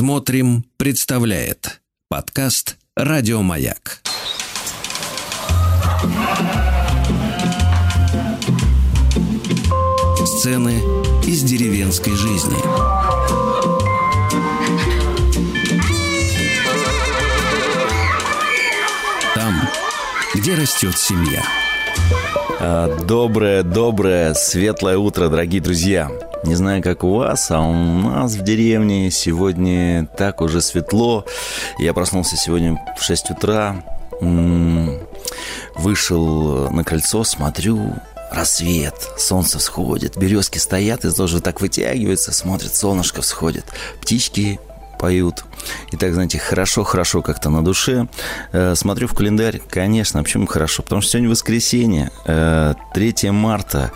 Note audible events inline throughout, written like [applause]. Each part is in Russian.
Смотрим, представляет подкаст Радиомаяк. Сцены из деревенской жизни. Там, где растет семья. А, доброе, доброе, светлое утро, дорогие друзья. Не знаю, как у вас, а у нас в деревне сегодня так уже светло. Я проснулся сегодня в 6 утра, вышел на кольцо, смотрю, рассвет, солнце всходит, березки стоят и тоже так вытягиваются, смотрят, солнышко всходит, птички поют. И так, знаете, хорошо-хорошо как-то на душе. Э, смотрю в календарь, конечно, а почему хорошо? Потому что сегодня воскресенье, 3 э, марта.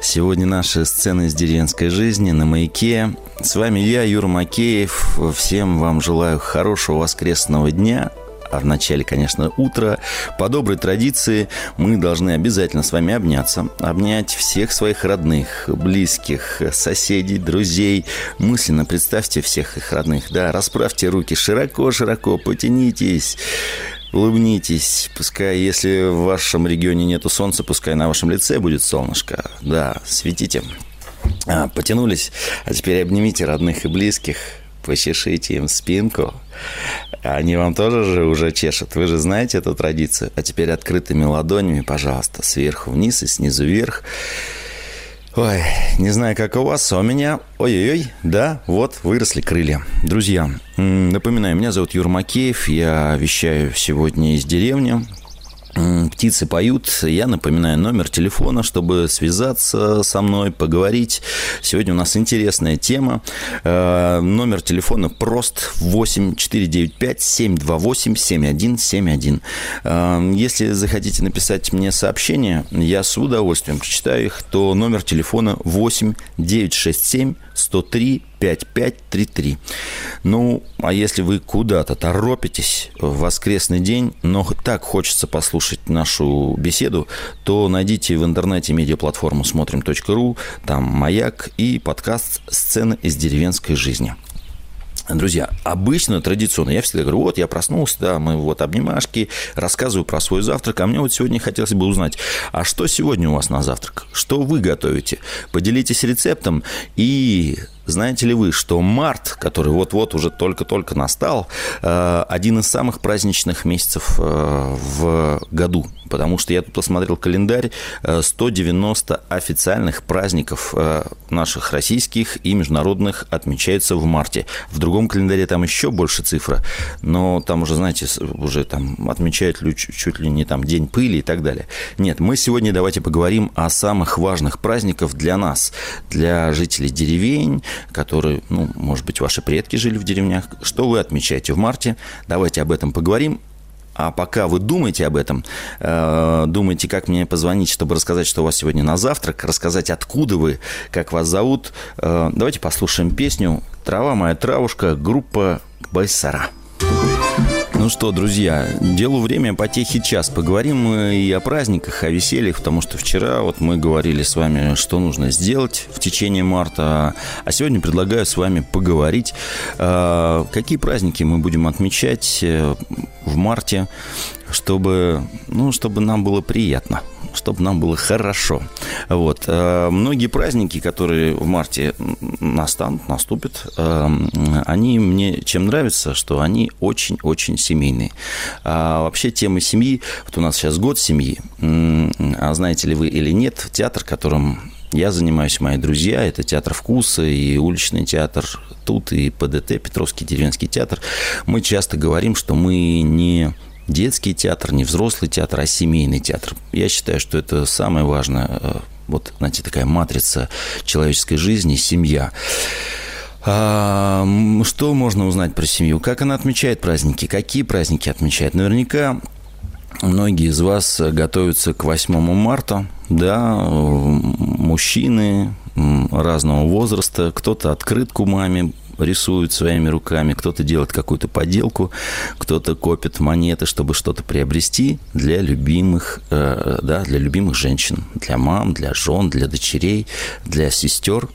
Сегодня наши сцены из деревенской жизни на маяке. С вами я, Юра Макеев. Всем вам желаю хорошего воскресного дня а в начале, конечно, утра. По доброй традиции мы должны обязательно с вами обняться, обнять всех своих родных, близких, соседей, друзей. Мысленно представьте всех их родных, да, расправьте руки широко-широко, потянитесь. Улыбнитесь, пускай, если в вашем регионе нету солнца, пускай на вашем лице будет солнышко. Да, светите. А, потянулись, а теперь обнимите родных и близких, почешите им спинку. Они вам тоже же уже чешут. Вы же знаете эту традицию. А теперь открытыми ладонями, пожалуйста, сверху вниз и снизу вверх. Ой, не знаю, как у вас, а у меня... Ой-ой-ой, да, вот, выросли крылья. Друзья, напоминаю, меня зовут Юр Макеев, я вещаю сегодня из деревни, Птицы поют. Я напоминаю номер телефона, чтобы связаться со мной, поговорить. Сегодня у нас интересная тема. Э, номер телефона прост 8495 728 7171. Если захотите написать мне сообщение, я с удовольствием прочитаю их, то номер телефона 8 967 103 5533. Ну, а если вы куда-то торопитесь в воскресный день, но так хочется послушать нашу беседу, то найдите в интернете медиаплатформу смотрим.ру, там «Маяк» и подкаст «Сцены из деревенской жизни». Друзья, обычно, традиционно, я всегда говорю, вот я проснулся, да, мы вот обнимашки, рассказываю про свой завтрак, а мне вот сегодня хотелось бы узнать, а что сегодня у вас на завтрак? Что вы готовите? Поделитесь рецептом и знаете ли вы, что март, который вот-вот уже только-только настал, э, один из самых праздничных месяцев э, в году? Потому что я тут посмотрел календарь, 190 э, официальных праздников наших российских и международных отмечается в марте. В другом календаре там еще больше цифра, но там уже, знаете, уже там отмечают чуть ли не там День пыли и так далее. Нет, мы сегодня давайте поговорим о самых важных праздниках для нас, для жителей деревень, которые, ну, может быть, ваши предки жили в деревнях. Что вы отмечаете в марте? Давайте об этом поговорим. А пока вы думаете об этом, э, думаете, как мне позвонить, чтобы рассказать, что у вас сегодня на завтрак, рассказать, откуда вы, как вас зовут, э, давайте послушаем песню «Трава моя травушка», группа «Байсара». Ну что, друзья, делу время, потехи час. Поговорим мы и о праздниках, о весельях, потому что вчера вот мы говорили с вами, что нужно сделать в течение марта, а сегодня предлагаю с вами поговорить, а, какие праздники мы будем отмечать э, в марте, чтобы, ну, чтобы нам было приятно – чтобы нам было хорошо. Вот. Э, многие праздники, которые в марте настанут, наступят, э, они мне чем нравятся, что они очень-очень семейные. А вообще тема семьи, вот у нас сейчас год семьи, а знаете ли вы или нет, театр, которым я занимаюсь, мои друзья, это театр вкуса и уличный театр тут, и ПДТ, Петровский деревенский театр. Мы часто говорим, что мы не детский театр, не взрослый театр, а семейный театр. Я считаю, что это самое важное. Э, вот, знаете, такая матрица человеческой жизни – семья. А, что можно узнать про семью? Как она отмечает праздники? Какие праздники отмечает? Наверняка многие из вас готовятся к 8 марта, да, мужчины разного возраста, кто-то открытку маме рисует своими руками, кто-то делает какую-то поделку, кто-то копит монеты, чтобы что-то приобрести для любимых, э, да, для любимых женщин, для мам, для жен, для дочерей, для сестер.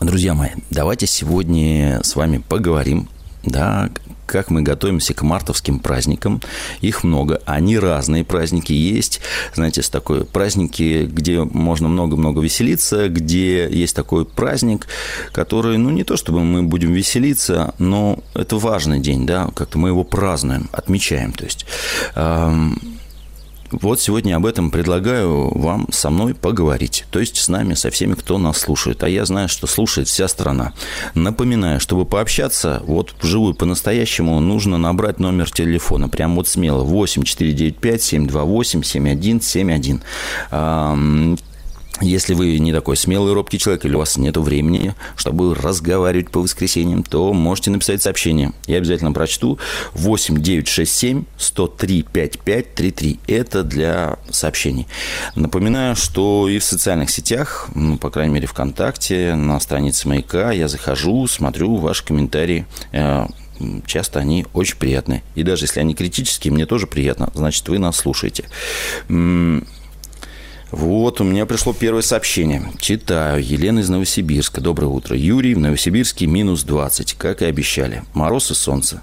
Друзья мои, давайте сегодня с вами поговорим да, как мы готовимся к мартовским праздникам. Их много, они разные праздники есть. Знаете, с такой праздники, где можно много-много веселиться, где есть такой праздник, который, ну, не то чтобы мы будем веселиться, но это важный день, да, как-то мы его празднуем, отмечаем, то есть вот сегодня об этом предлагаю вам со мной поговорить. То есть с нами, со всеми, кто нас слушает. А я знаю, что слушает вся страна. Напоминаю, чтобы пообщаться, вот вживую по-настоящему, нужно набрать номер телефона. Прям вот смело. 8 495 728 7171. Если вы не такой смелый, робкий человек, или у вас нет времени, чтобы разговаривать по воскресеньям, то можете написать сообщение. Я обязательно прочту 8 9 6 7 103 55 33. Это для сообщений. Напоминаю, что и в социальных сетях, ну, по крайней мере, ВКонтакте, на странице Маяка я захожу, смотрю ваши комментарии э, часто они очень приятные. И даже если они критические, мне тоже приятно. Значит, вы нас слушаете. Вот, у меня пришло первое сообщение. Читаю. Елена из Новосибирска. Доброе утро. Юрий в Новосибирске минус 20, как и обещали. Мороз и солнце.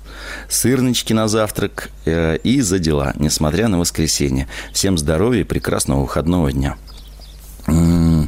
Сырнички на завтрак э, и за дела, несмотря на воскресенье. Всем здоровья и прекрасного выходного дня. М-м,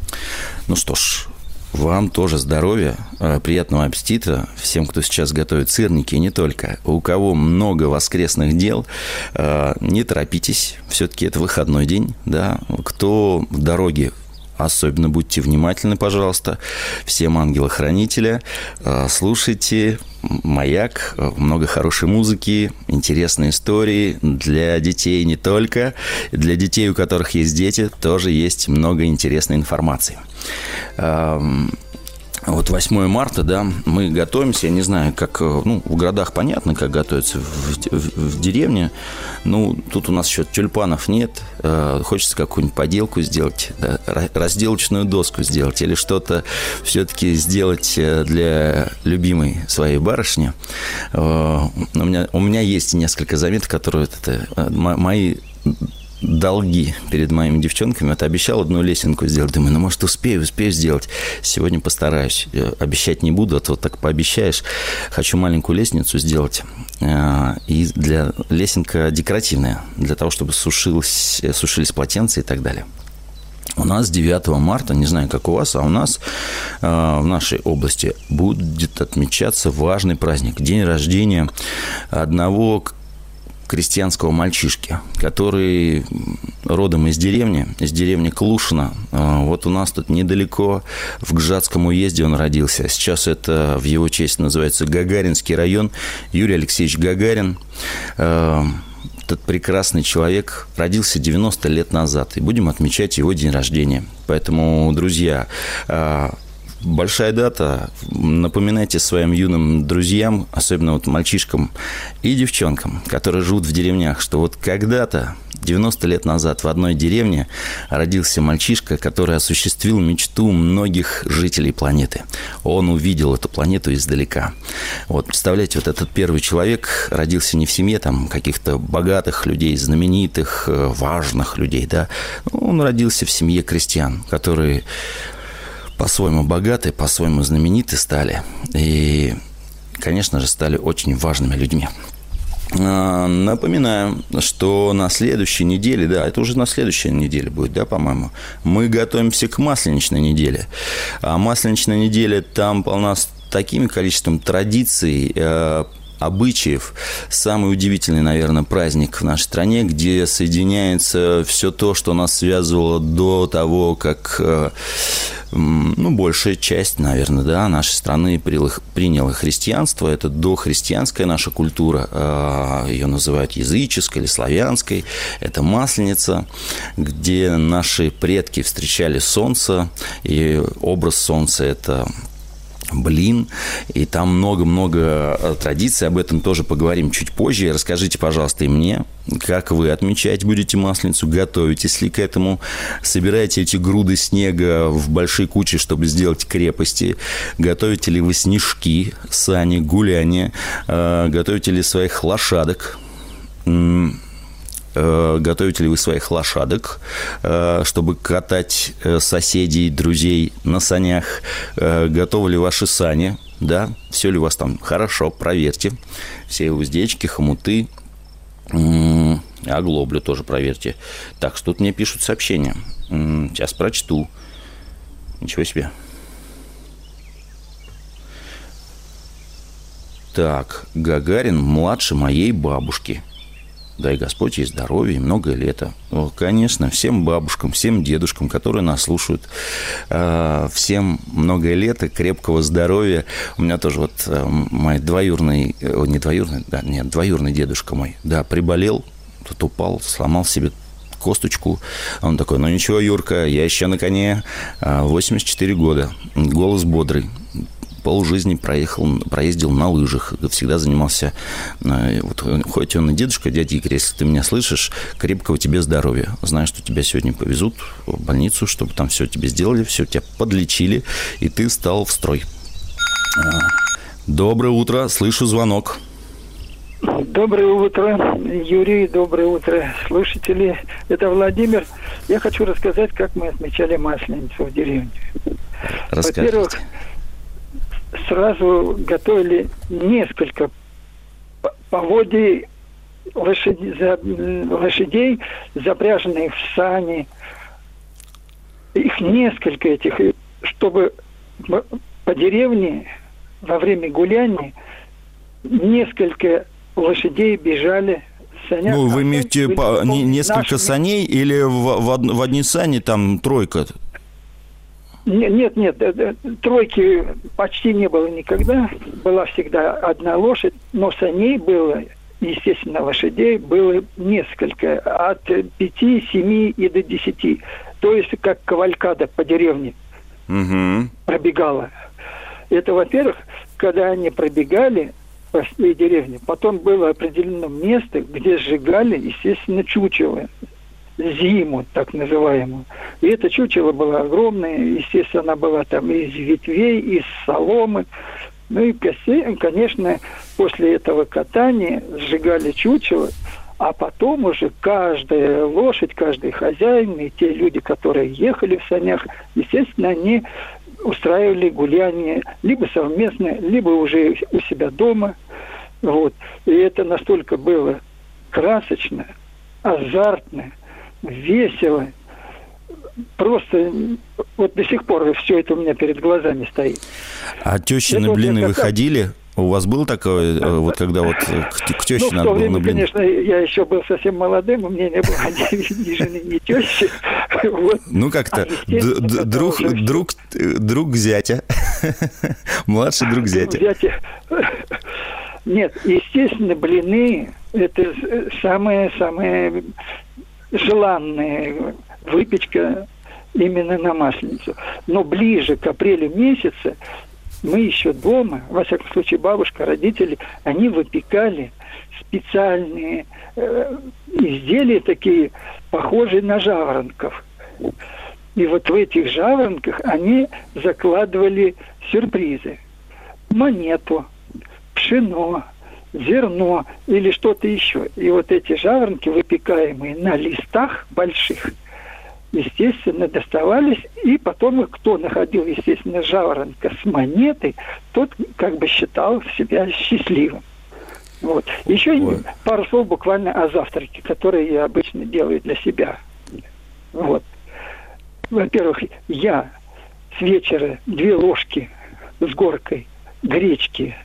ну что ж, вам тоже здоровья, э, приятного аппетита всем, кто сейчас готовит сырники, и не только. У кого много воскресных дел, э, не торопитесь, все-таки это выходной день, да. Кто в дороге Особенно будьте внимательны, пожалуйста. Всем ангела-хранителя. Э, слушайте «Маяк». Много хорошей музыки, интересные истории. Для детей не только. Для детей, у которых есть дети, тоже есть много интересной информации. Вот 8 марта, да, мы готовимся, я не знаю, как, э, ну, в городах понятно, как готовиться, в, в, в деревне, ну, тут у нас еще тюльпанов нет, э, хочется какую-нибудь поделку сделать, да, разделочную доску сделать или что-то все-таки сделать э, для любимой своей барышни. Э, у, меня, у меня есть несколько заметок, которые это, э, мои долги перед моими девчонками. Вот обещал одну лесенку сделать. Думаю, ну, может, успею, успею сделать. Сегодня постараюсь. Я обещать не буду, а то так пообещаешь. Хочу маленькую лестницу сделать. А, и для лесенка декоративная, для того, чтобы сушилось, сушились полотенца и так далее. У нас 9 марта, не знаю, как у вас, а у нас э, в нашей области будет отмечаться важный праздник. День рождения одного крестьянского мальчишки, который родом из деревни, из деревни Клушина. Вот у нас тут недалеко, в Гжатском уезде он родился. Сейчас это в его честь называется Гагаринский район. Юрий Алексеевич Гагарин а, этот прекрасный человек родился 90 лет назад, и будем отмечать его день рождения. Поэтому, друзья, а, большая дата. Напоминайте своим юным друзьям, особенно вот мальчишкам и девчонкам, которые живут в деревнях, что вот когда-то, 90 лет назад, в одной деревне родился мальчишка, который осуществил мечту многих жителей планеты. Он увидел эту планету издалека. Вот, представляете, вот этот первый человек родился не в семье там каких-то богатых людей, знаменитых, э, важных людей, да. Он родился в семье крестьян, которые по-своему богаты, по-своему знамениты стали. И, конечно же, стали очень важными людьми. А, напоминаю, что на следующей неделе, да, это уже на следующей неделе будет, да, по-моему, мы готовимся к масленичной неделе. А масленичная неделя там полна с таким количеством традиций, э, обычаев. Самый удивительный, наверное, праздник в нашей стране, где соединяется все то, что нас связывало до того, как э, ну, большая часть, наверное, да, нашей страны приняла христианство. Это дохристианская наша культура. Э, Ее называют языческой или славянской. Это Масленица, где наши предки встречали солнце. И образ солнца – это блин, и там много-много э, традиций, об этом тоже поговорим чуть позже. Расскажите, пожалуйста, и мне, как вы отмечать будете Масленицу, готовитесь ли к этому, собираете эти груды снега в большие кучи, чтобы сделать крепости, готовите ли вы снежки, сани, гуляния, э, готовите ли своих лошадок, готовите ли вы своих лошадок, э, чтобы катать э, соседей, друзей на санях, готовы ли ваши сани, да, все ли у вас там хорошо, проверьте. Все уздечки, хомуты, оглоблю тоже проверьте. Так, тут мне пишут сообщения. Сейчас прочту. Ничего себе. Так, Гагарин младше моей бабушки. Дай Господь ей здоровья и многое лето. Конечно, всем бабушкам, всем дедушкам, которые нас слушают, а, всем многое лето, крепкого здоровья. У меня тоже вот э, мой двоюрный, э, не двоюрный, да, нет, двоюрный дедушка мой, да, приболел, тут упал, сломал себе косточку. Он такой, ну ничего, Юрка, я еще на коне, 84 а, года, голос бодрый полжизни проехал, проездил на лыжах, всегда занимался, э, вот, хоть он и дедушка, дядя Игорь, если ты меня слышишь, крепкого тебе здоровья. Знаю, что тебя сегодня повезут в больницу, чтобы там все тебе сделали, все тебя подлечили, и ты стал в строй. А, доброе утро, слышу звонок. Доброе утро, Юрий, доброе утро, слушатели. Это Владимир. Я хочу рассказать, как мы отмечали Масленицу в деревне. Во-первых, сразу готовили несколько поводий лошадей, за, лошадей, запряженных в сани. Их несколько этих, чтобы по деревне во время гуляния несколько лошадей бежали санях. Ну, вы имеете по, не, несколько нашими... саней или в, в, в одни сани там тройка? Нет, нет, э, э, тройки почти не было никогда. Была всегда одна лошадь, но саней было, естественно, лошадей было несколько, от пяти, семи и до десяти. То есть как кавалькада по деревне угу. пробегала. Это, во-первых, когда они пробегали по своей деревне, потом было определено место, где сжигали, естественно, чучело зиму, так называемую. И это чучело было огромное, естественно, она была там из ветвей, из соломы. Ну и, конечно, после этого катания сжигали чучело, а потом уже каждая лошадь, каждый хозяин и те люди, которые ехали в санях, естественно, они устраивали гуляние либо совместно, либо уже у себя дома. Вот. И это настолько было красочно, азартно – весело. Просто вот до сих пор все это у меня перед глазами стоит. А тещины это блины вот выходили? У вас был такое, э, вот когда вот к, к теще ну, надо было на блин? конечно, я еще был совсем молодым, у меня не было [laughs] ни, ни жены, ни тещи. Вот. Ну, как-то а, друг, друг, друг зятя, [laughs] младший друг зятя. зятя. Нет, естественно, блины – это самое-самое желанная выпечка именно на Масленицу. Но ближе к апрелю месяца мы еще дома, во всяком случае бабушка, родители, они выпекали специальные э, изделия такие, похожие на жаворонков. И вот в этих жаворонках они закладывали сюрпризы. Монету, пшено, зерно или что-то еще. И вот эти жаворонки, выпекаемые на листах больших, естественно, доставались, и потом кто находил, естественно, жаворонка с монетой, тот как бы считал себя счастливым. Вот. Еще Ой. пару слов буквально о завтраке, который я обычно делаю для себя. Вот. Во-первых, я с вечера две ложки с горкой гречки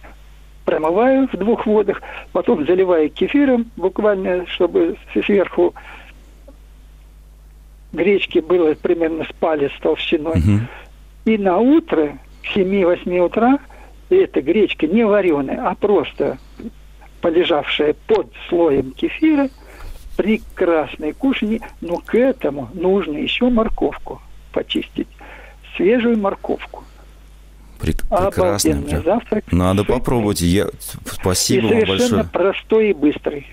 промываю в двух водах, потом заливаю кефиром, буквально, чтобы сверху гречки было примерно с палец толщиной. Угу. И на утро, к 7-8 утра, эта гречка не вареная, а просто полежавшая под слоем кефира, прекрасное кушанье, но к этому нужно еще морковку почистить, свежую морковку. Прекрасно. Прям. завтрак. Надо попробовать. Я... Спасибо и вам большое. простой и быстрый.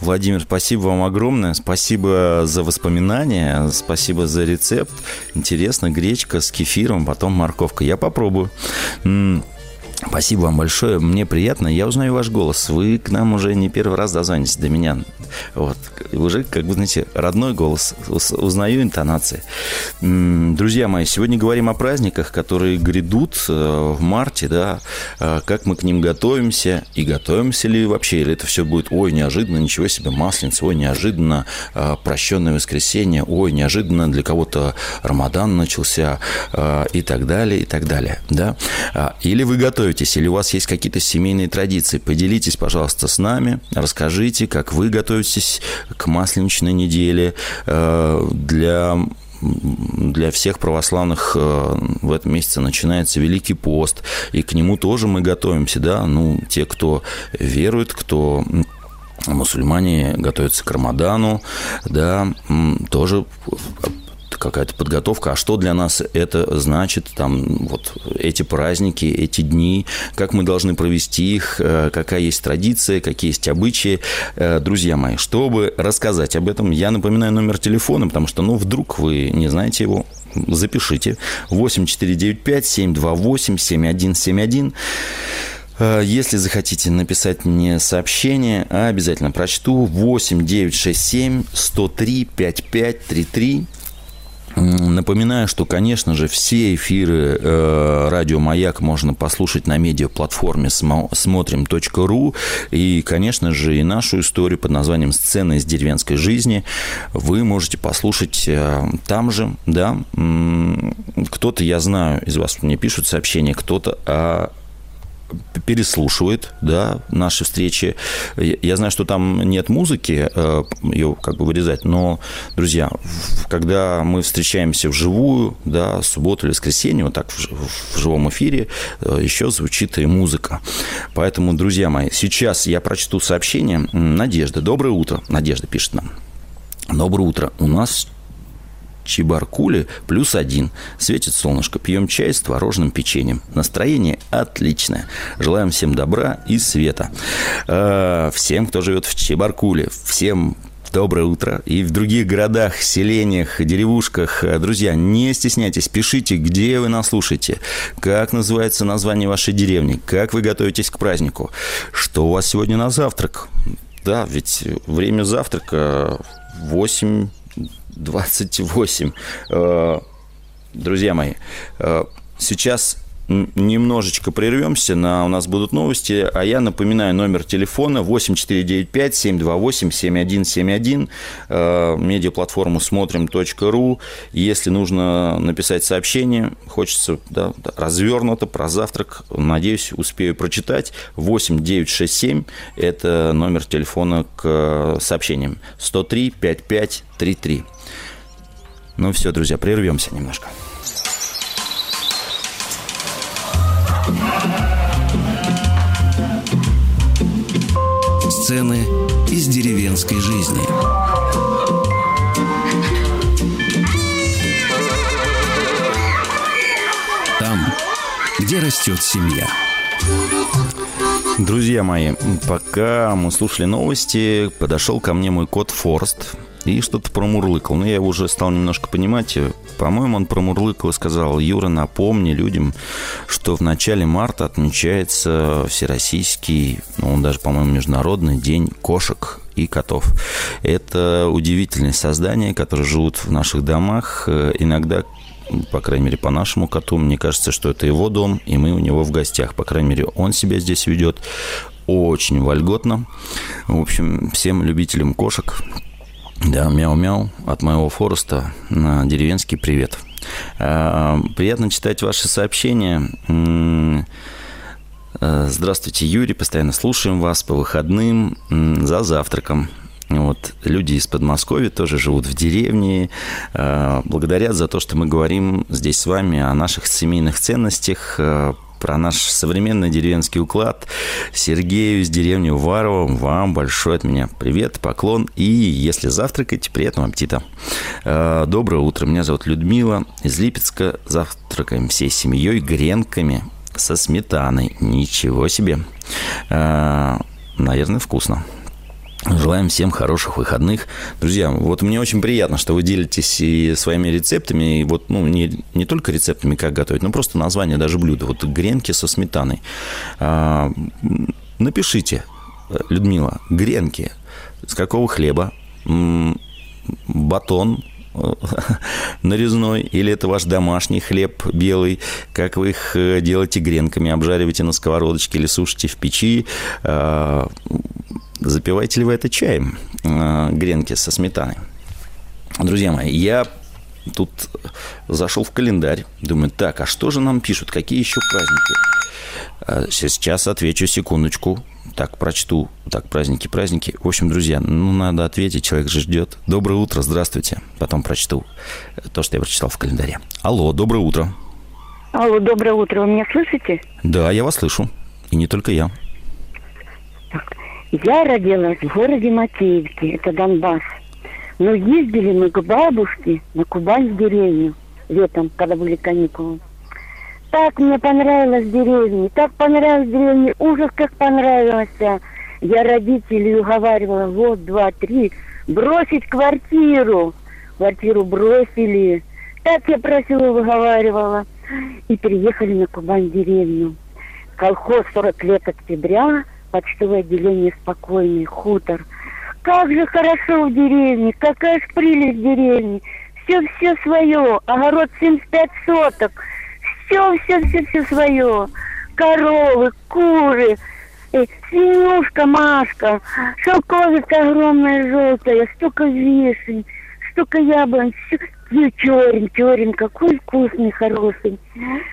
Владимир, спасибо вам огромное. Спасибо за воспоминания. Спасибо за рецепт. Интересно, гречка с кефиром, потом морковка. Я попробую. Спасибо вам большое. Мне приятно. Я узнаю ваш голос. Вы к нам уже не первый раз дозвонитесь до меня. Вот. Уже, как бы, знаете, родной голос. Узнаю интонации. Друзья мои, сегодня говорим о праздниках, которые грядут э, в марте, да. Э, как мы к ним готовимся и готовимся ли вообще, или это все будет, ой, неожиданно, ничего себе, масленица, ой, неожиданно, э, прощенное воскресенье, ой, неожиданно для кого-то Рамадан начался и так далее, и так далее, да. Или вы готовитесь готовитесь, или у вас есть какие-то семейные традиции, поделитесь, пожалуйста, с нами, расскажите, как вы готовитесь к Масленичной неделе э, для для всех православных э, в этом месяце начинается Великий пост, и к нему тоже мы готовимся, да, ну, те, кто верует, кто мусульмане готовятся к Рамадану, да, тоже какая-то подготовка, а что для нас это значит, там, вот эти праздники, эти дни, как мы должны провести их, э, какая есть традиция, какие есть обычаи. Э, друзья мои, чтобы рассказать об этом, я напоминаю номер телефона, потому что, ну, вдруг вы не знаете его, запишите. 8495-728-7171. Э, если захотите написать мне сообщение, обязательно прочту 8 967 103 5533. Напоминаю, что, конечно же, все эфиры э, радио «Маяк» можно послушать на медиаплатформе смотрим.ру. И, конечно же, и нашу историю под названием «Сцены из деревенской жизни» вы можете послушать э, там же, да. Кто-то, я знаю, из вас мне пишут сообщения, кто-то о переслушивает, да, наши встречи. Я знаю, что там нет музыки, э, ее как бы вырезать, но, друзья, когда мы встречаемся вживую, да, субботу или воскресенье, вот так в живом эфире, э, еще звучит и музыка. Поэтому, друзья мои, сейчас я прочту сообщение. Надежда, доброе утро. Надежда пишет нам. Доброе утро. У нас Чебаркули плюс один. Светит солнышко. Пьем чай с творожным печеньем. Настроение отличное. Желаем всем добра и света. Э, всем, кто живет в Чебаркуле. Всем Доброе утро. И в других городах, селениях, деревушках. Друзья, не стесняйтесь, пишите, где вы нас слушаете, как называется название вашей деревни, как вы готовитесь к празднику, что у вас сегодня на завтрак. Да, ведь время завтрака 8 28. Э, друзья мои, э, сейчас немножечко прервемся, на, у нас будут новости, а я напоминаю номер телефона 8495-728-7171, э, медиаплатформу смотрим.ру. Если нужно написать сообщение, хочется да, развернуто про завтрак, надеюсь, успею прочитать, 8967 – это номер телефона к сообщениям, 103 55 33. Ну все, друзья, прервемся немножко. Сцены из деревенской жизни. Там, где растет семья. Друзья мои, пока мы слушали новости, подошел ко мне мой кот Форст и что-то промурлыкал. Но я его уже стал немножко понимать. По-моему, он промурлыкал и сказал, Юра, напомни людям, что в начале марта отмечается Всероссийский, ну, он даже, по-моему, Международный день кошек и котов. Это удивительные создания, которые живут в наших домах. Иногда по крайней мере, по нашему коту, мне кажется, что это его дом, и мы у него в гостях. По крайней мере, он себя здесь ведет очень вольготно. В общем, всем любителям кошек, да, мяу-мяу от моего Фореста на деревенский привет. А, приятно читать ваши сообщения. А, здравствуйте, Юрий. Постоянно слушаем вас по выходным за завтраком. Вот люди из Подмосковья тоже живут в деревне, а, благодарят за то, что мы говорим здесь с вами о наших семейных ценностях, про наш современный деревенский уклад. Сергею из деревни Уварово, вам большой от меня привет, поклон. И если завтракаете, приятного аппетита. Э, доброе утро, меня зовут Людмила из Липецка. Завтракаем всей семьей гренками со сметаной. Ничего себе. Э, наверное, вкусно. Желаем всем хороших выходных. Друзья, вот мне очень приятно, что вы делитесь и своими рецептами, и вот, ну, не, не только рецептами, как готовить, но просто название даже блюда. Вот гренки со сметаной. А, напишите, Людмила, гренки с какого хлеба? Батон, [laughs] нарезной, или это ваш домашний хлеб белый, как вы их э, делаете гренками, обжариваете на сковородочке или сушите в печи, а, Запиваете ли вы это чаем, э, гренки со сметаной? Друзья мои, я тут зашел в календарь, думаю, так, а что же нам пишут, какие еще праздники? Э, сейчас отвечу секундочку. Так, прочту. Так, праздники, праздники. В общем, друзья, ну, надо ответить, человек же ждет. Доброе утро, здравствуйте. Потом прочту то, что я прочитал в календаре. Алло, доброе утро. Алло, доброе утро. Вы меня слышите? Да, я вас слышу. И не только я. Так, я родилась в городе Макеевке, это Донбасс. Но ездили мы к бабушке на Кубань в деревню летом, когда были каникулы. Так мне понравилось в деревне, так понравилось в деревне, ужас как понравилось. Я родителей уговаривала, вот, два, три, бросить квартиру. Квартиру бросили. Так я просила, выговаривала. И приехали на Кубань деревню. Колхоз 40 лет октября – почтовое отделение «Спокойный», хутор. Как же хорошо в деревне, какая ж прелесть в деревне. Все-все свое, огород 75 соток. Все-все-все-все свое. Коровы, куры, э, свинюшка Машка, шелковица огромная желтая, столько вишень, столько яблонь, все, ну, черен, черен, какой вкусный, хороший.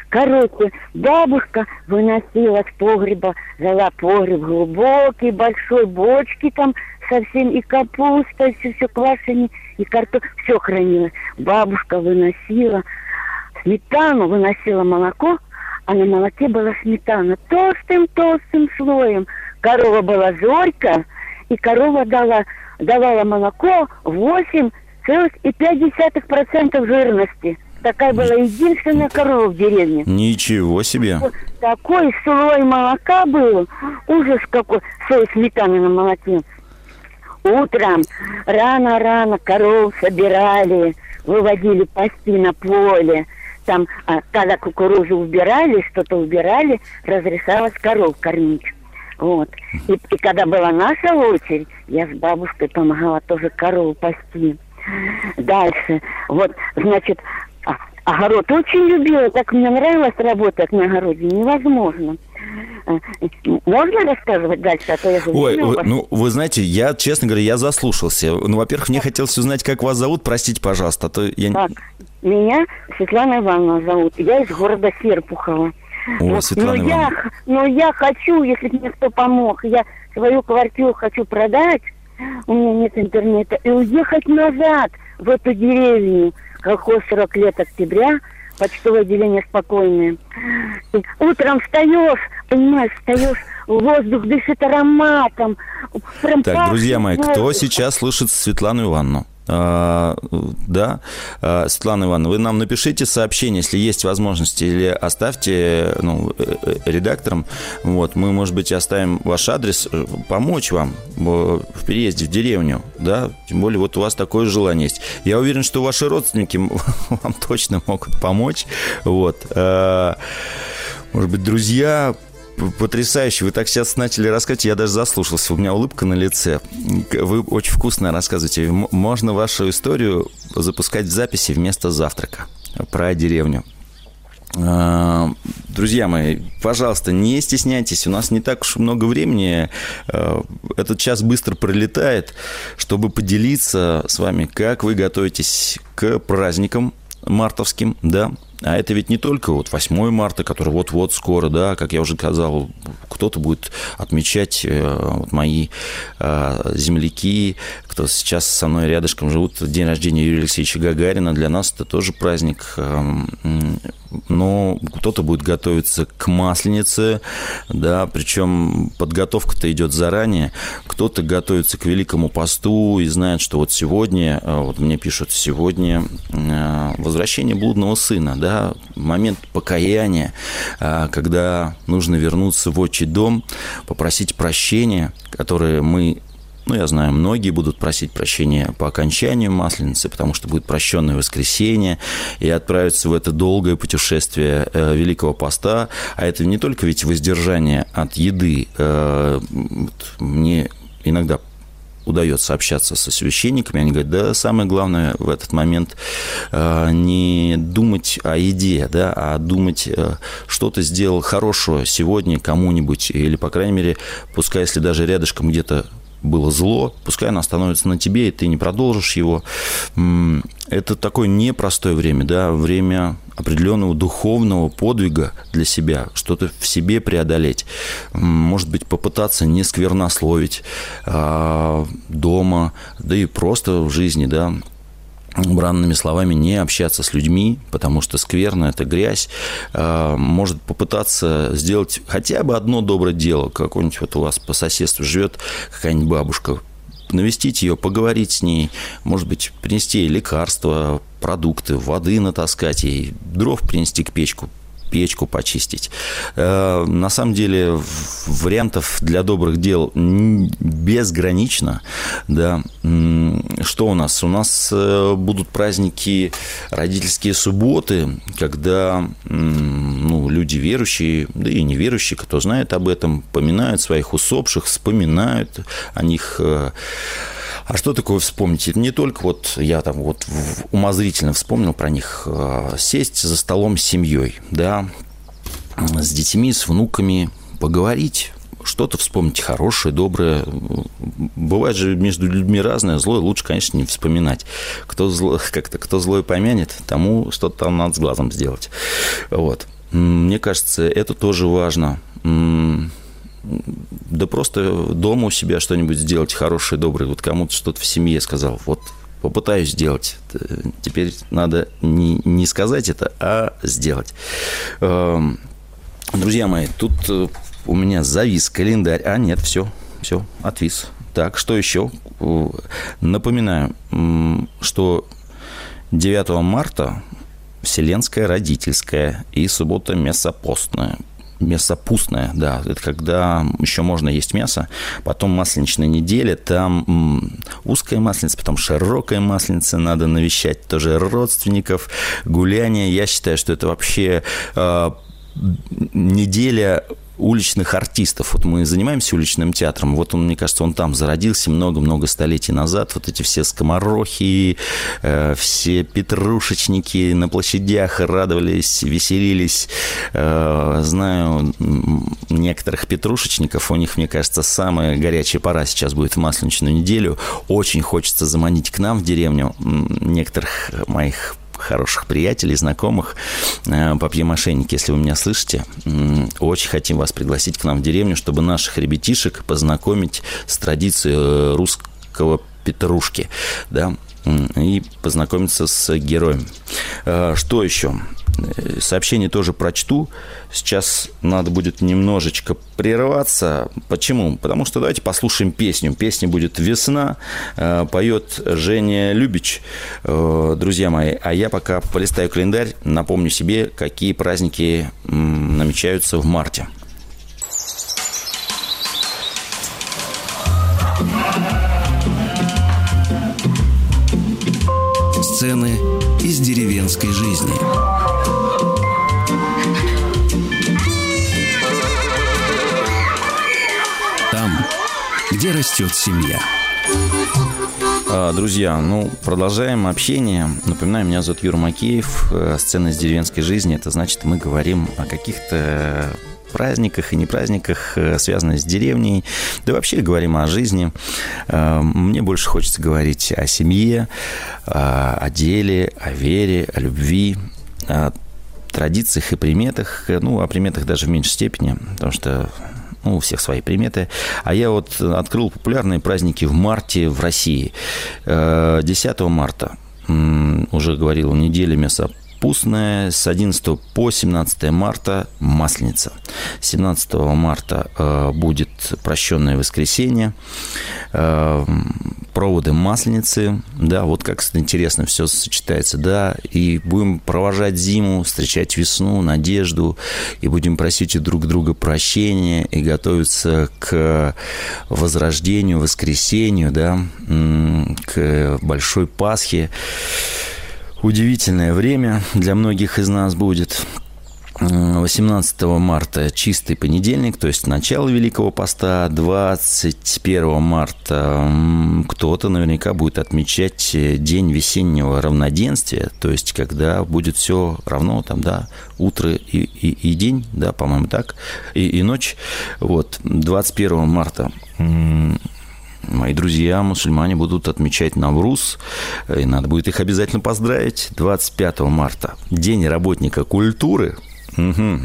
Короче, бабушка выносила с погреба, взяла погреб глубокий, большой, бочки там совсем, и капуста, все, все квашение, и картофель, все хранилось. Бабушка выносила сметану, выносила молоко, а на молоке была сметана толстым-толстым слоем. Корова была зорька, и корова дала, давала молоко 8 целых и пять десятых процентов жирности. Такая была единственная корова в деревне. Ничего себе. Такой слой молока был. Ужас какой. Слой сметаны на молоке. Утром рано-рано коров собирали, выводили пасти на поле. Там, а, когда кукурузу убирали, что-то убирали, разрешалось коров кормить. Вот. И, и когда была наша очередь, я с бабушкой помогала тоже корову пасти. Дальше. Вот, значит, а, огород очень любила, так мне нравилось работать на огороде, невозможно. Можно рассказывать дальше, а то я Ой, вы, ну, вы знаете, я, честно говоря, я заслушался. Ну, во-первых, мне хотелось узнать, как вас зовут, простите, пожалуйста, а то я... Так, меня Светлана Ивановна зовут, я из города Серпухова. О, вот, Светлана но Ивановна. я, но я хочу, если мне кто помог, я свою квартиру хочу продать, у меня нет интернета, и уехать назад в эту деревню, колхоз 40 лет октября, почтовое отделение спокойное. Утром встаешь, понимаешь, встаешь, воздух дышит ароматом. Прям так, друзья мои, кто сейчас слышит Светлану Ивановну? А, да, а, Светлана Ивановна, вы нам напишите сообщение, если есть возможность, или оставьте ну, э, э, редакторам. Вот, мы, может быть, оставим ваш адрес, э, помочь вам в переезде в деревню, да, тем более вот у вас такое желание есть. Я уверен, что ваши родственники [laughs] вам точно могут помочь. Вот. А, может быть, друзья, потрясающе. Вы так сейчас начали рассказывать, я даже заслушался. У меня улыбка на лице. Вы очень вкусно рассказываете. Можно вашу историю запускать в записи вместо завтрака про деревню. А, друзья мои, пожалуйста, не стесняйтесь, у нас не так уж много времени, а, этот час быстро пролетает, чтобы поделиться с вами, как вы готовитесь к праздникам мартовским, да, а это ведь не только вот 8 марта, который вот-вот скоро, да, как я уже сказал, кто-то будет отмечать э, вот мои э, земляки, кто сейчас со мной рядышком живут, день рождения Юрия Алексеевича Гагарина. Для нас это тоже праздник. Но кто-то будет готовиться к Масленице, да, причем подготовка-то идет заранее. Кто-то готовится к Великому посту и знает, что вот сегодня, э, вот мне пишут, сегодня возвращение блудного сына, да, момент покаяния, а, когда нужно вернуться в отчий дом, попросить прощения, которое мы ну, я знаю, многие будут просить прощения по окончанию Масленицы, потому что будет прощенное воскресенье, и отправиться в это долгое путешествие э, Великого Поста. А это не только ведь воздержание от еды. Э, мне иногда удается общаться со священниками, они говорят, да, самое главное в этот момент э, не думать о еде, да, а думать, э, что ты сделал хорошего сегодня кому-нибудь, или, по крайней мере, пускай, если даже рядышком где-то было зло, пускай оно остановится на тебе, и ты не продолжишь его. Это такое непростое время, да, время определенного духовного подвига для себя, что-то в себе преодолеть. Может быть, попытаться не сквернословить а, дома, да и просто в жизни, да, бранными словами не общаться с людьми, потому что скверно это грязь, а, может попытаться сделать хотя бы одно доброе дело. Какое-нибудь вот у вас по соседству живет какая-нибудь бабушка, навестить ее, поговорить с ней, может быть, принести ей лекарства, продукты, воды натаскать ей, дров принести к печку, печку почистить. Э, на самом деле вариантов для добрых дел безгранично. Да. Что у нас? У нас э, будут праздники родительские субботы, когда ну, люди верующие, да и неверующие, кто знает об этом, поминают своих усопших, вспоминают о них э, а что такое вспомнить? Не только вот я там вот умозрительно вспомнил про них. А, сесть за столом с семьей, да, с детьми, с внуками, поговорить, что-то вспомнить хорошее, доброе. Бывает же между людьми разное, злое лучше, конечно, не вспоминать. Кто, зло, [laughs] как-то, кто злой помянет, тому что-то там надо с глазом сделать. Вот. Мне кажется, это тоже важно да просто дома у себя что-нибудь сделать хорошее, доброе. Вот кому-то что-то в семье сказал. Вот попытаюсь сделать. Теперь надо не, не сказать это, а сделать. Эм, друзья мои, тут э, у меня завис календарь. А, нет, все, все, отвис. Так, что еще? Напоминаю, что 9 марта Вселенская родительская и суббота мясопостная мясо пустное, да, это когда еще можно есть мясо, потом масленичная неделя, там узкая масленица, потом широкая масленица, надо навещать тоже родственников, гуляние, я считаю, что это вообще э, неделя уличных артистов. Вот мы занимаемся уличным театром. Вот он, мне кажется, он там зародился много-много столетий назад. Вот эти все скоморохи, э, все петрушечники на площадях радовались, веселились. Э, знаю некоторых петрушечников. У них, мне кажется, самая горячая пора сейчас будет в Масленичную неделю. Очень хочется заманить к нам в деревню некоторых моих хороших приятелей, знакомых, э, папье-мошенники, если вы меня слышите, очень хотим вас пригласить к нам в деревню, чтобы наших ребятишек познакомить с традицией э, русского петрушки, да, и познакомиться с героем. Э, что еще? Сообщение тоже прочту. Сейчас надо будет немножечко прерваться. Почему? Потому что давайте послушаем песню. Песня будет «Весна». Э, поет Женя Любич, э, друзья мои. А я пока полистаю календарь, напомню себе, какие праздники намечаются в марте. Сцены из деревенской жизни. Там, где растет семья. А, друзья, ну, продолжаем общение. Напоминаю, меня зовут Юра Макеев. Э, Сцена из деревенской жизни. Это значит, мы говорим о каких-то праздниках и не праздниках, э, связанных с деревней. Да вообще говорим о жизни. Э, мне больше хочется говорить о семье, о деле, о вере, о любви, о традициях и приметах. Ну, о приметах даже в меньшей степени, потому что ну, у всех свои приметы. А я вот открыл популярные праздники в марте в России. 10 э, марта уже говорил, неделя мяса Пустная с 11 по 17 марта Масленица. 17 марта э, будет прощенное воскресенье. Э, проводы Масленицы, да, вот как интересно все сочетается, да, и будем провожать зиму, встречать весну, надежду, и будем просить у друг друга прощения и готовиться к возрождению, воскресению, да, к большой Пасхе. Удивительное время для многих из нас будет. 18 марта чистый понедельник, то есть начало Великого Поста. 21 марта кто-то наверняка будет отмечать день весеннего равноденствия, то есть когда будет все равно, там, да, утро и, и, и день, да, по-моему, так, и, и ночь. Вот, 21 марта мои друзья, мусульмане, будут отмечать Навруз, и надо будет их обязательно поздравить. 25 марта, День работника культуры – Угу.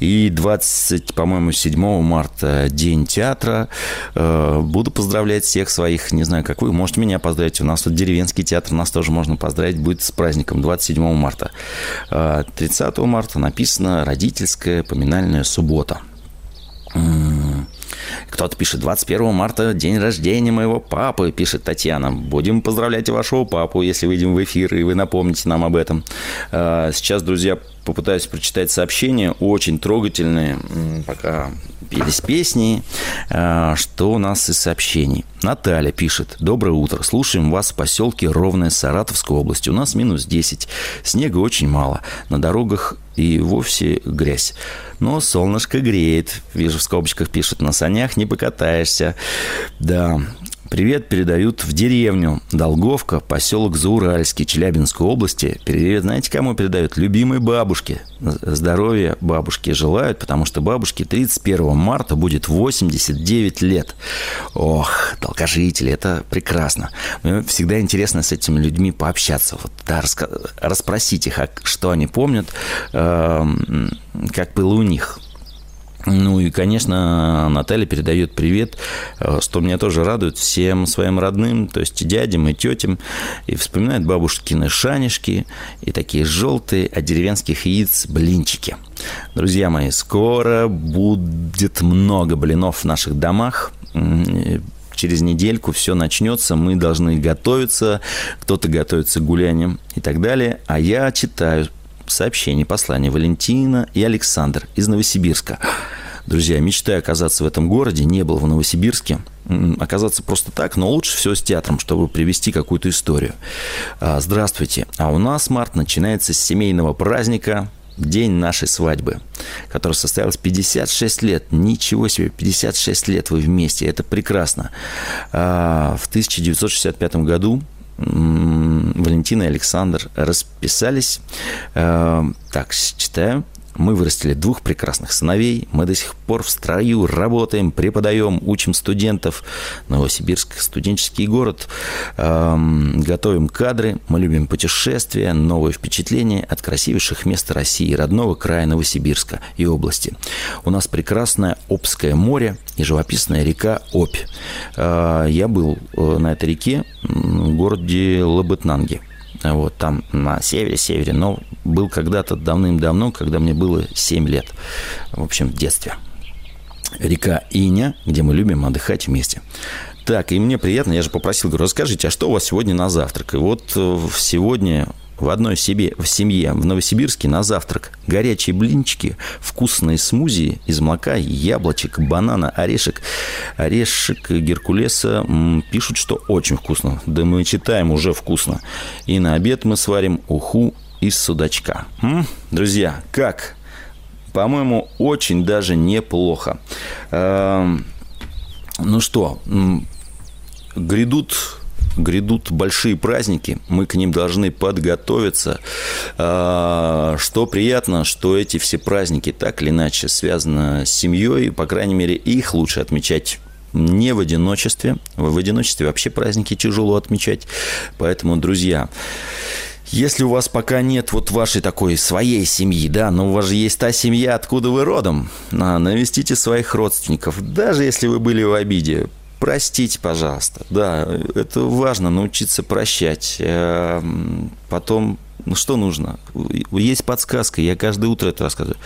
И 20, по-моему, 7 марта День театра. Э, буду поздравлять всех своих, не знаю, как вы, можете меня поздравить. У нас вот деревенский театр, нас тоже можно поздравить, будет с праздником 27 марта. 30 э, марта написано «Родительская поминальная суббота». Кто-то пишет, 21 марта день рождения моего папы, пишет Татьяна. Будем поздравлять вашего папу, если выйдем в эфир, и вы напомните нам об этом. Э, сейчас, друзья, попытаюсь прочитать сообщения, очень трогательные, пока пелись песни, э, что у нас из сообщений. Наталья пишет. Доброе утро. Слушаем вас в поселке Ровная Саратовской области. У нас минус 10. Снега очень мало. На дорогах и вовсе грязь. Но солнышко греет. Вижу, в скобочках пишет. На санях не покатаешься. Да, Привет передают в деревню Долговка, поселок Зауральский, Челябинской области. Привет, знаете, кому передают? Любимой бабушке. Здоровья бабушке желают, потому что бабушке 31 марта будет 89 лет. Ох, долгожители, это прекрасно. Мне всегда интересно с этими людьми пообщаться. Вот, да, расспросить их, а что они помнят, э- как было у них. Ну и, конечно, Наталья передает привет, э, что меня тоже радует всем своим родным, то есть дядям, и тетям, и вспоминает бабушкины шанишки, и такие желтые от деревенских яиц блинчики. Друзья мои, скоро будет много блинов в наших домах, через недельку все начнется, мы должны готовиться, кто-то готовится к гуляниям и так далее. А я читаю сообщение, послание Валентина и Александр из Новосибирска. Друзья, мечтаю оказаться в этом городе, не был в Новосибирске, оказаться просто так, но лучше все с театром, чтобы привести какую-то историю. А, здравствуйте. А у нас март начинается с семейного праздника день нашей свадьбы, который состоялась 56 лет. Ничего себе, 56 лет вы вместе, это прекрасно. А, в 1965 году Валентина и Александр расписались. Э, так, читаю. Мы вырастили двух прекрасных сыновей. Мы до сих пор в строю работаем, преподаем, учим студентов. Новосибирск – студенческий город. Эм, готовим кадры. Мы любим путешествия, новые впечатления от красивейших мест России, родного края Новосибирска и области. У нас прекрасное Обское море и живописная река Обь. Э, я был э, на этой реке в городе Лабытнанги – вот там на севере-севере, но был когда-то давным-давно, когда мне было 7 лет, в общем, в детстве. Река Иня, где мы любим отдыхать вместе. Так, и мне приятно, я же попросил, говорю, расскажите, а что у вас сегодня на завтрак? И вот э, сегодня в одной себе, в семье в Новосибирске на завтрак горячие блинчики, вкусные смузи из молока, яблочек, банана, орешек. Орешек Геркулеса пишут, что очень вкусно. Да мы читаем, уже вкусно. И на обед мы сварим уху из судачка. М? Друзья, как? По-моему, очень даже неплохо. Эм, ну что, грядут грядут большие праздники, мы к ним должны подготовиться. А, что приятно, что эти все праздники так или иначе связаны с семьей, по крайней мере, их лучше отмечать не в одиночестве. В одиночестве вообще праздники тяжело отмечать. Поэтому, друзья, если у вас пока нет вот вашей такой своей семьи, да, но у вас же есть та семья, откуда вы родом, навестите своих родственников, даже если вы были в обиде, Простите, пожалуйста. Да, это важно, научиться прощать. Эм, потом, ну что нужно? Есть подсказка, я каждое утро это рассказываю.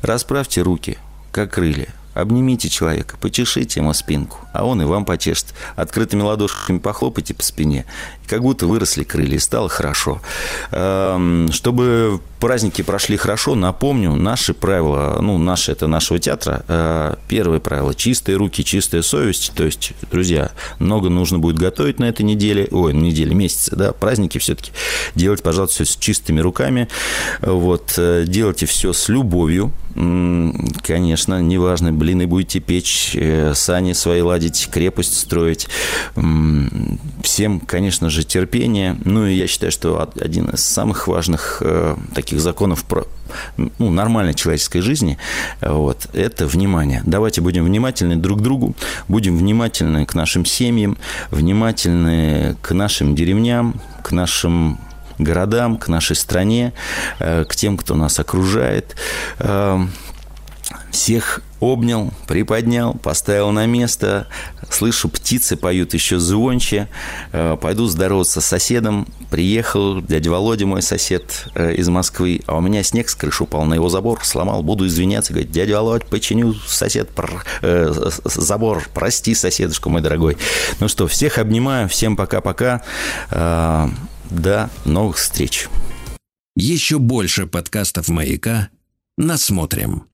Расправьте руки, как крылья. Обнимите человека, почешите ему спинку, а он и вам почешет. Открытыми ладошками похлопайте по спине, как будто выросли крылья, и стало хорошо. Эм, чтобы праздники прошли хорошо, напомню, наши правила, ну, наши, это нашего театра, э, первое правило – чистые руки, чистая совесть. То есть, друзья, много нужно будет готовить на этой неделе, ой, на неделе, месяце, да, праздники все-таки. Делать, пожалуйста, все с чистыми руками. Вот, э, делайте все с любовью, конечно, неважно, блины будете печь, э, сани свои ладить, крепость строить. Всем, конечно же, терпение. Ну, и я считаю, что один из самых важных таких таких законов про, ну, нормальной человеческой жизни, вот, это внимание. Давайте будем внимательны друг к другу, будем внимательны к нашим семьям, внимательны к нашим деревням, к нашим городам, к нашей стране, э, к тем, кто нас окружает. Э, всех обнял, приподнял, поставил на место. Слышу, птицы поют еще звонче. Э, пойду здороваться с соседом. Приехал дядя Володя, мой сосед э, из Москвы. А у меня снег с крыши упал на его забор. Сломал. Буду извиняться. Говорит, дядя Володь, починю сосед пр... э, забор. Прости, соседушка мой дорогой. Ну что, всех обнимаю. Всем пока-пока. До новых встреч. Еще больше подкастов «Маяка» насмотрим.